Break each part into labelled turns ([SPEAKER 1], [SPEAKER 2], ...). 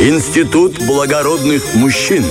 [SPEAKER 1] Институт благородных мужчин.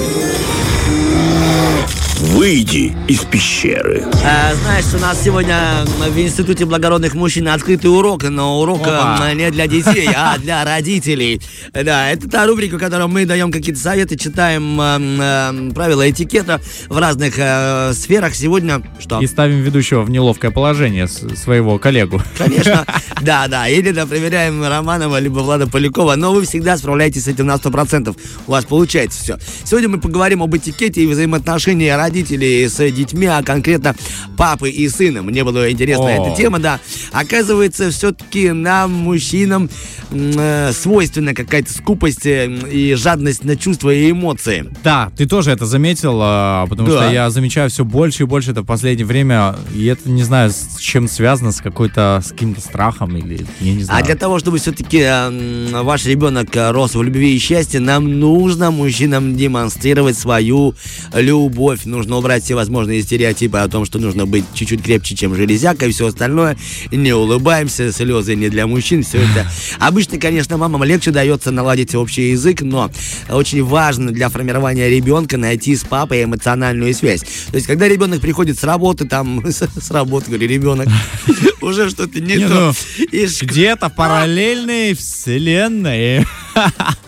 [SPEAKER 1] Выйди из пещеры.
[SPEAKER 2] А, знаешь, у нас сегодня в Институте благородных мужчин открытый урок, но урок
[SPEAKER 3] Опа.
[SPEAKER 2] э, не для детей, а для родителей. Да, это та рубрика, в которой мы даем какие-то советы, читаем э, э, правила этикета в разных э, сферах. Сегодня что?
[SPEAKER 3] И ставим ведущего в неловкое положение своего коллегу.
[SPEAKER 2] Конечно, да, да. Или да, проверяем Романова, либо Влада Полякова. Но вы всегда справляетесь с этим на 100%. У вас получается все. Сегодня мы поговорим об этикете и взаимоотношении родителей с детьми, а конкретно папы и сына. Мне была интересна
[SPEAKER 3] О.
[SPEAKER 2] эта тема, да. Оказывается, все-таки нам, мужчинам, э, свойственна какая-то скупость э, и жадность на чувства и эмоции.
[SPEAKER 3] Да, ты тоже это заметил, а, потому
[SPEAKER 2] Да.
[SPEAKER 3] что я замечаю все больше и больше это в последнее время, и это не знаю, с чем связано, с какой-то, с каким-то страхом или, я не знаю.
[SPEAKER 2] А для того, чтобы все-таки ваш ребенок э, рос в любви и счастье, нам нужно мужчинам демонстрировать свою любовь. Нужно убрать все возможные стереотипы о том, что нужно быть чуть-чуть крепче, чем железяка и все остальное. Не улыбаемся, слезы не для мужчин, все это. Обычно, конечно, мамам легче дается наладить общий язык, но очень важно для формирования ребенка найти с папой эмоциональную связь. То есть, когда ребенок приходит с работы, там, с, с работы, говорю, ребенок, уже что-то не то.
[SPEAKER 3] ну, Где-то параллельной вселенной.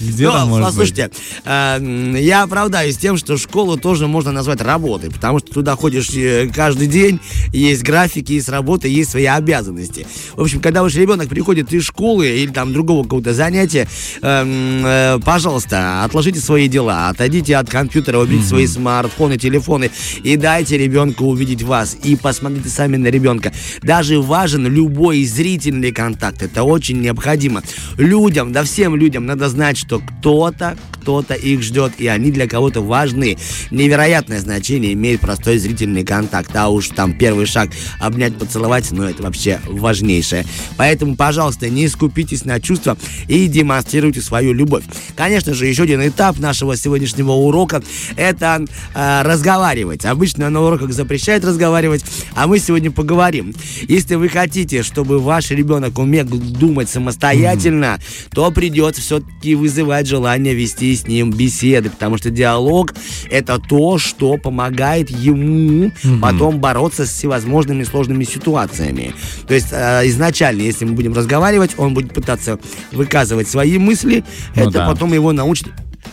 [SPEAKER 3] Где
[SPEAKER 2] Ну,
[SPEAKER 3] там может быть?
[SPEAKER 2] послушайте, э, м, я оправдаюсь тем, что школу тоже можно назвать работой, потому что туда ходишь э, каждый день, есть графики, есть работа, есть свои обязанности. В общем, когда ваш ребенок приходит из школы или там другого какого-то занятия, э, м, э, пожалуйста, отложите свои дела, отойдите от компьютера, уберите свои смартфоны, телефоны и дайте ребенку увидеть вас. И посмотрите сами на ребенка. Даже важен любой зрительный контакт. Это очень необходимо. Людям, да всем людям надо знать, что кто-то, кто-то их ждет, и они для кого-то важны. Невероятное значение имеет простой зрительный контакт. А уж там первый шаг обнять, поцеловать, ну это вообще важнейшее. Поэтому, пожалуйста, не скупитесь на чувства и демонстрируйте свою любовь. Конечно же, еще один этап нашего сегодняшнего урока – это э, разговаривать. Обычно на уроках запрещают разговаривать, а мы сегодня поговорим. Если вы хотите, чтобы ваш ребенок умел думать самостоятельно, то придется все-таки вызывать желание вести с ним беседы, потому что диалог – это то, что помогает ему потом бороться с всевозможными сложными ситуациями. То есть э, изначально, если мы будем разговаривать, он будет пытаться выказывать свои мысли,
[SPEAKER 3] Ну
[SPEAKER 2] это
[SPEAKER 3] да.
[SPEAKER 2] потом его научит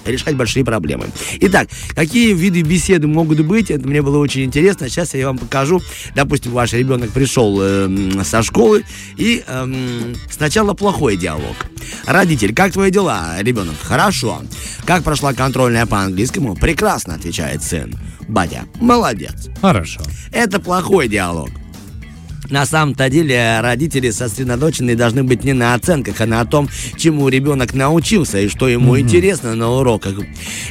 [SPEAKER 2] решать большие проблемы. Итак, какие виды беседы могут быть? Это мне было очень интересно. Сейчас я вам покажу. Допустим, ваш ребенок пришел эм, со школы, и эм, сначала плохой диалог. Родитель, как твои дела, ребенок? Хорошо. Как прошла контрольная по английскому? Прекрасно, отвечает сын. Батя, молодец.
[SPEAKER 3] Хорошо.
[SPEAKER 2] Это плохой диалог. На самом-то деле родители сосредоточены должны быть не на оценках, а на том, чему ребенок научился и что ему интересно на уроках.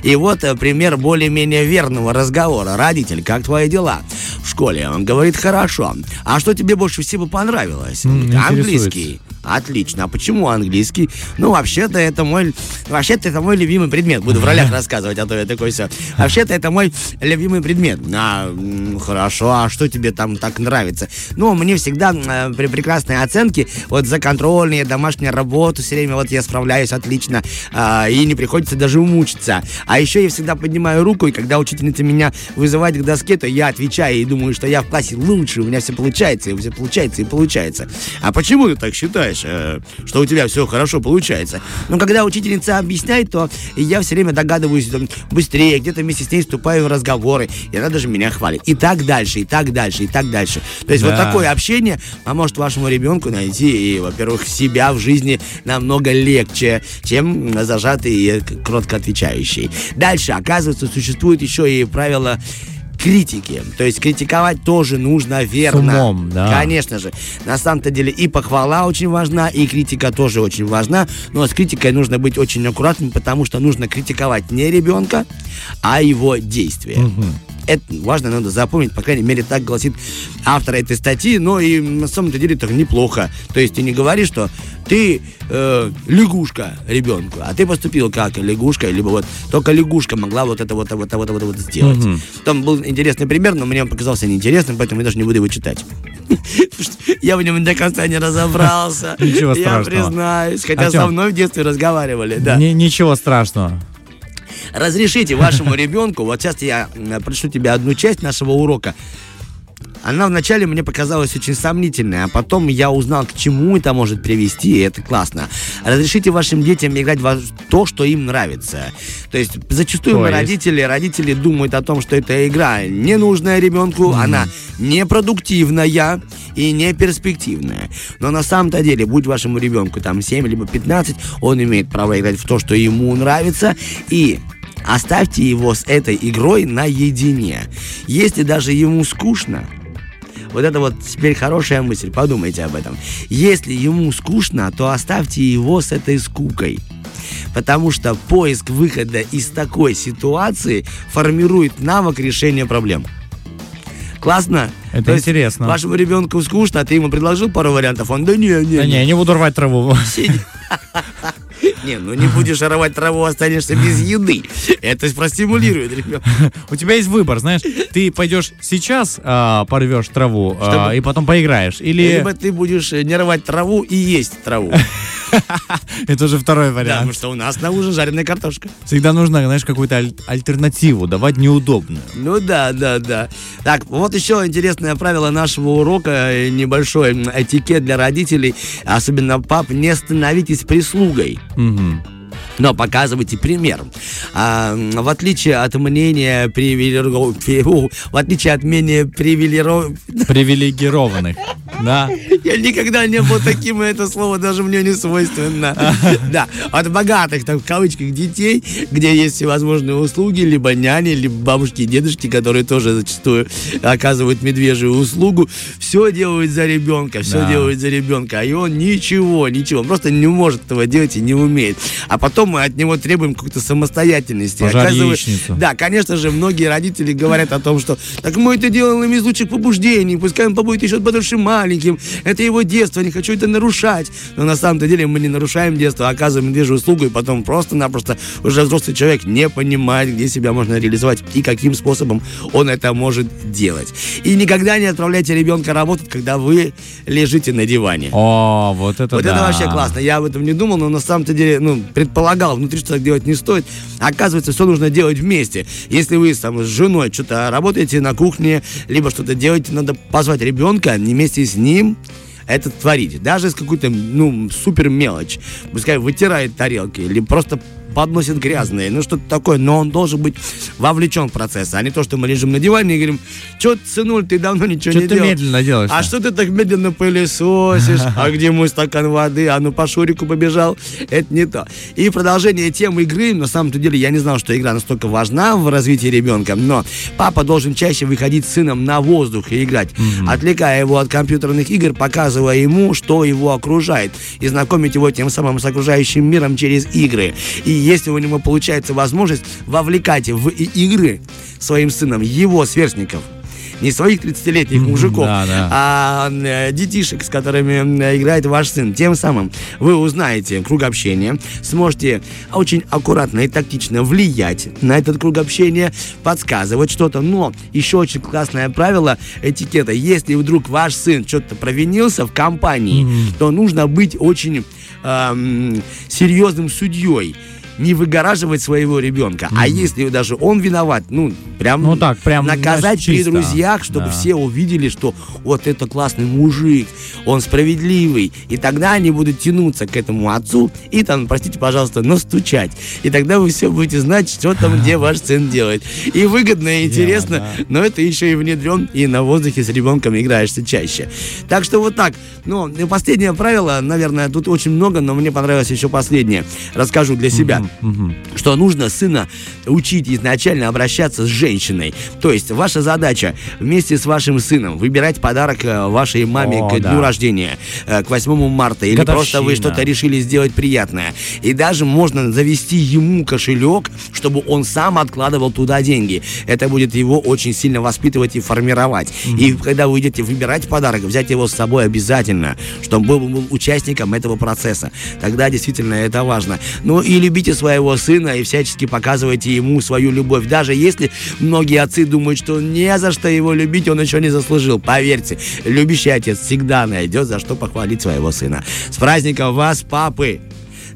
[SPEAKER 2] И вот э, пример более-менее верного разговора. Родитель, как твои дела? В школе. Он говорит, хорошо. А что тебе больше всего понравилось?
[SPEAKER 3] Интересуется.
[SPEAKER 2] Английский. Отлично. А почему английский? Ну, вообще-то это мой... Вообще-то это мой любимый предмет. Буду в ролях рассказывать, а то я такой все. Вообще-то это мой любимый предмет. А, хорошо. А что тебе там так нравится? Ну, мне всегда э, при прекрасной оценке вот за контрольные, домашнюю работу все время вот я справляюсь отлично. а, и не приходится даже мучиться. А еще я всегда поднимаю руку, и когда учительница меня вызывает к доске, то я отвечаю и думаю, что я в классе лучше, у меня все получается, и все получается, и получается. А почему ты так считаешь, э, что у тебя все хорошо получается? Ну, когда учительница объясняет, то я все время догадываюсь там, быстрее, где-то вместе с ней вступаю в разговоры, и она даже меня хвалит. И так дальше, и так дальше, и так дальше. То есть вот
[SPEAKER 3] Да.
[SPEAKER 2] такое общение поможет вашему ребенку найти, и, во-первых, себя в жизни намного легче, чем зажатый и кротко отвечающий. Дальше, оказывается, существует еще и правило критики. То есть критиковать тоже нужно верно.
[SPEAKER 3] умом, да.
[SPEAKER 2] Конечно же. На самом-то деле и похвала очень важна, и критика тоже очень важна. Но с критикой нужно быть очень аккуратным, потому что нужно критиковать не ребенка, а его действия. Это важно, надо запомнить, по крайней мере, так гласит автор этой статьи, но и на самом-то деле это неплохо. То есть ты не говоришь, что ты э, лягушка ребенку, а ты поступил как лягушка, либо вот только лягушка могла вот это вот, вот, вот, вот, вот сделать. Там был интересный пример, но мне он показался неинтересным, поэтому я даже не буду его читать. Я в нем до конца не разобрался.
[SPEAKER 3] Ничего
[SPEAKER 2] Я
[SPEAKER 3] страшного.
[SPEAKER 2] признаюсь. Хотя со мной в детстве разговаривали, да.
[SPEAKER 3] Ни- ничего страшного.
[SPEAKER 2] Разрешите вашему ребенку, вот сейчас я прочту тебе одну часть нашего урока. Она вначале мне показалась очень сомнительной, а потом я узнал, к чему это может привести, и это классно. Разрешите вашим детям играть во то, что им нравится. То есть зачастую
[SPEAKER 3] То
[SPEAKER 2] мы,
[SPEAKER 3] есть?
[SPEAKER 2] родители, родители думают о том, что эта игра ненужная ребенку, она непродуктивная и не перспективная. Но на самом-то деле, будь вашему ребенку там 7 либо 15, он имеет право играть в то, что ему нравится, и оставьте его с этой игрой наедине. Если даже ему скучно, вот это вот теперь хорошая мысль, подумайте об этом. Если ему скучно, то оставьте его с этой скукой. Потому что поиск выхода из такой ситуации формирует навык решения проблем. Классно?
[SPEAKER 3] Это
[SPEAKER 2] То есть
[SPEAKER 3] интересно.
[SPEAKER 2] Вашему ребенку скучно, а ты ему предложил пару вариантов, он да не, не,
[SPEAKER 3] Да
[SPEAKER 2] не.
[SPEAKER 3] не, буду рвать траву.
[SPEAKER 2] Сиди. Не, ну не будешь рвать траву, останешься без еды. Это простимулирует, ребят.
[SPEAKER 3] У тебя есть выбор, знаешь, ты пойдешь сейчас а, порвешь траву а, и потом поиграешь, или
[SPEAKER 2] Либо ты будешь э, не рвать траву и есть траву.
[SPEAKER 3] это уже второй
[SPEAKER 2] Да, потому
[SPEAKER 3] вариант.
[SPEAKER 2] что у нас на ужин жареная картошка.
[SPEAKER 3] Всегда нужно, знаешь, какую-то аль- альтернативу давать неудобную.
[SPEAKER 2] Ну да, да, да. Так, вот еще интересное правило нашего урока, э, небольшой этикет для родителей, особенно пап, не становитесь прислугой.
[SPEAKER 3] Мгм.
[SPEAKER 2] Но показывайте пример. А, в отличие от мнения привилегиров... В отличие от мнения привилегиров...
[SPEAKER 3] Привилегированных, да?
[SPEAKER 2] Я никогда не был таким, и это слово даже мне не свойственно. Да, от богатых, так в кавычках, детей, где есть всевозможные услуги, либо няни, либо бабушки и дедушки, которые тоже зачастую оказывают медвежью услугу, все делают за ребенка, все
[SPEAKER 3] Да.
[SPEAKER 2] делают за ребенка, а и он ничего, ничего, он просто не может этого делать и не умеет. А потом мы от него требуем какой-то самостоятельности.
[SPEAKER 3] Яичницу.
[SPEAKER 2] Да, конечно же, многие родители говорят о том, что так мы это делаем из лучших побуждений, пускай он побудет еще подольше маленьким, это его детство, не хочу это нарушать. Но на самом-то деле мы не нарушаем детство, а оказываем медвежью услугу, и потом просто-напросто уже взрослый человек не понимает, где себя можно реализовать и каким способом он это может делать. И никогда не отправляйте ребенка работать, когда вы лежите на диване.
[SPEAKER 3] О, вот это
[SPEAKER 2] Вот
[SPEAKER 3] да.
[SPEAKER 2] это вообще классно. Я об этом не думал, но на самом-то деле, ну, предполагал внутри, что так делать не стоит. Оказывается, все нужно делать вместе. Если вы там, с женой что-то работаете на кухне, либо что-то делаете, надо позвать ребенка вместе с ним это творить. Даже с какой-то, ну, супер мелочь. Пускай вытирает тарелки или просто подносит грязные, ну что-то такое, но он должен быть вовлечен в процесс, а не то, что мы лежим на диване и говорим, что ты, сынуль, ты давно ничего
[SPEAKER 3] Что
[SPEAKER 2] не
[SPEAKER 3] ты
[SPEAKER 2] делал.
[SPEAKER 3] медленно делаешь?
[SPEAKER 2] А что ты так медленно пылесосишь? А где мой стакан воды? А ну по Шурику побежал. Это не то. И продолжение темы игры. На самом деле я не знал, что игра настолько важна в развитии ребенка. Но папа должен чаще выходить с сыном на воздух и играть, отвлекая его от компьютерных игр, показывая ему, что его окружает, и знакомить его тем самым с окружающим миром через игры. И если у него получается возможность вовлекать в игры своим сыном его сверстников, не своих 30-летних мужиков,
[SPEAKER 3] да, да.
[SPEAKER 2] а детишек, с которыми играет ваш сын. Тем самым вы узнаете круг общения, сможете очень аккуратно и тактично влиять на этот круг общения, подсказывать что-то. Но еще очень классное правило этикета. Если вдруг ваш сын что-то провинился в компании, то нужно быть очень эм, серьезным судьей. Не выгораживать своего ребенка. А если даже он виноват, ну, прям,
[SPEAKER 3] Ну так, прям,
[SPEAKER 2] наказать
[SPEAKER 3] знаешь,
[SPEAKER 2] при
[SPEAKER 3] чисто.
[SPEAKER 2] друзьях, чтобы
[SPEAKER 3] Да.
[SPEAKER 2] все увидели, что вот это классный мужик, он справедливый. И тогда они будут тянуться к этому отцу и там, простите, пожалуйста, настучать. И тогда вы все будете знать, что там, где ваш сын делает. И выгодно, и интересно,
[SPEAKER 3] да.
[SPEAKER 2] но это еще и внедрен, и на воздухе с ребенком играешься чаще. Так что вот так. Ну, последнее правило, наверное, тут очень много, но мне понравилось еще последнее. Расскажу для себя
[SPEAKER 3] Мгм.
[SPEAKER 2] что нужно сына учить изначально обращаться с женщиной. То есть ваша задача вместе с вашим сыном выбирать подарок э, вашей маме
[SPEAKER 3] О,
[SPEAKER 2] к
[SPEAKER 3] да.
[SPEAKER 2] дню рождения, э, к 8 марта, или просто вы
[SPEAKER 3] Годовщина.
[SPEAKER 2] что-то решили сделать приятное. И даже можно завести ему кошелек, чтобы он сам откладывал туда деньги. Это будет его очень сильно воспитывать и формировать. И когда вы идете выбирать подарок, взять его с собой обязательно, чтобы был, был участником этого процесса. Тогда действительно это важно. Ну и любите своего сына и всячески показывайте ему свою любовь. Даже если многие отцы думают, что не за что его любить, он еще не заслужил. Поверьте, любящий отец всегда найдет за что похвалить своего сына. С праздником вас, папы!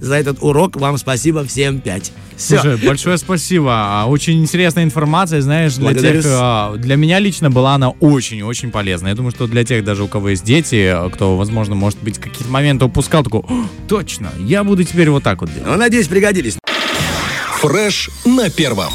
[SPEAKER 2] За этот урок вам спасибо всем пять. Все.
[SPEAKER 3] Слушай, большое спасибо. А, Очень интересная информация, знаешь, для
[SPEAKER 2] Благодарю.
[SPEAKER 3] тех, а, для меня лично была она очень-очень полезна. Я думаю, что для тех даже, у кого есть дети, кто, возможно, может быть, какие-то моменты упускал, такой, «О, точно, я буду теперь вот так вот делать.
[SPEAKER 2] Ну, надеюсь, пригодились.
[SPEAKER 4] Фреш на первом.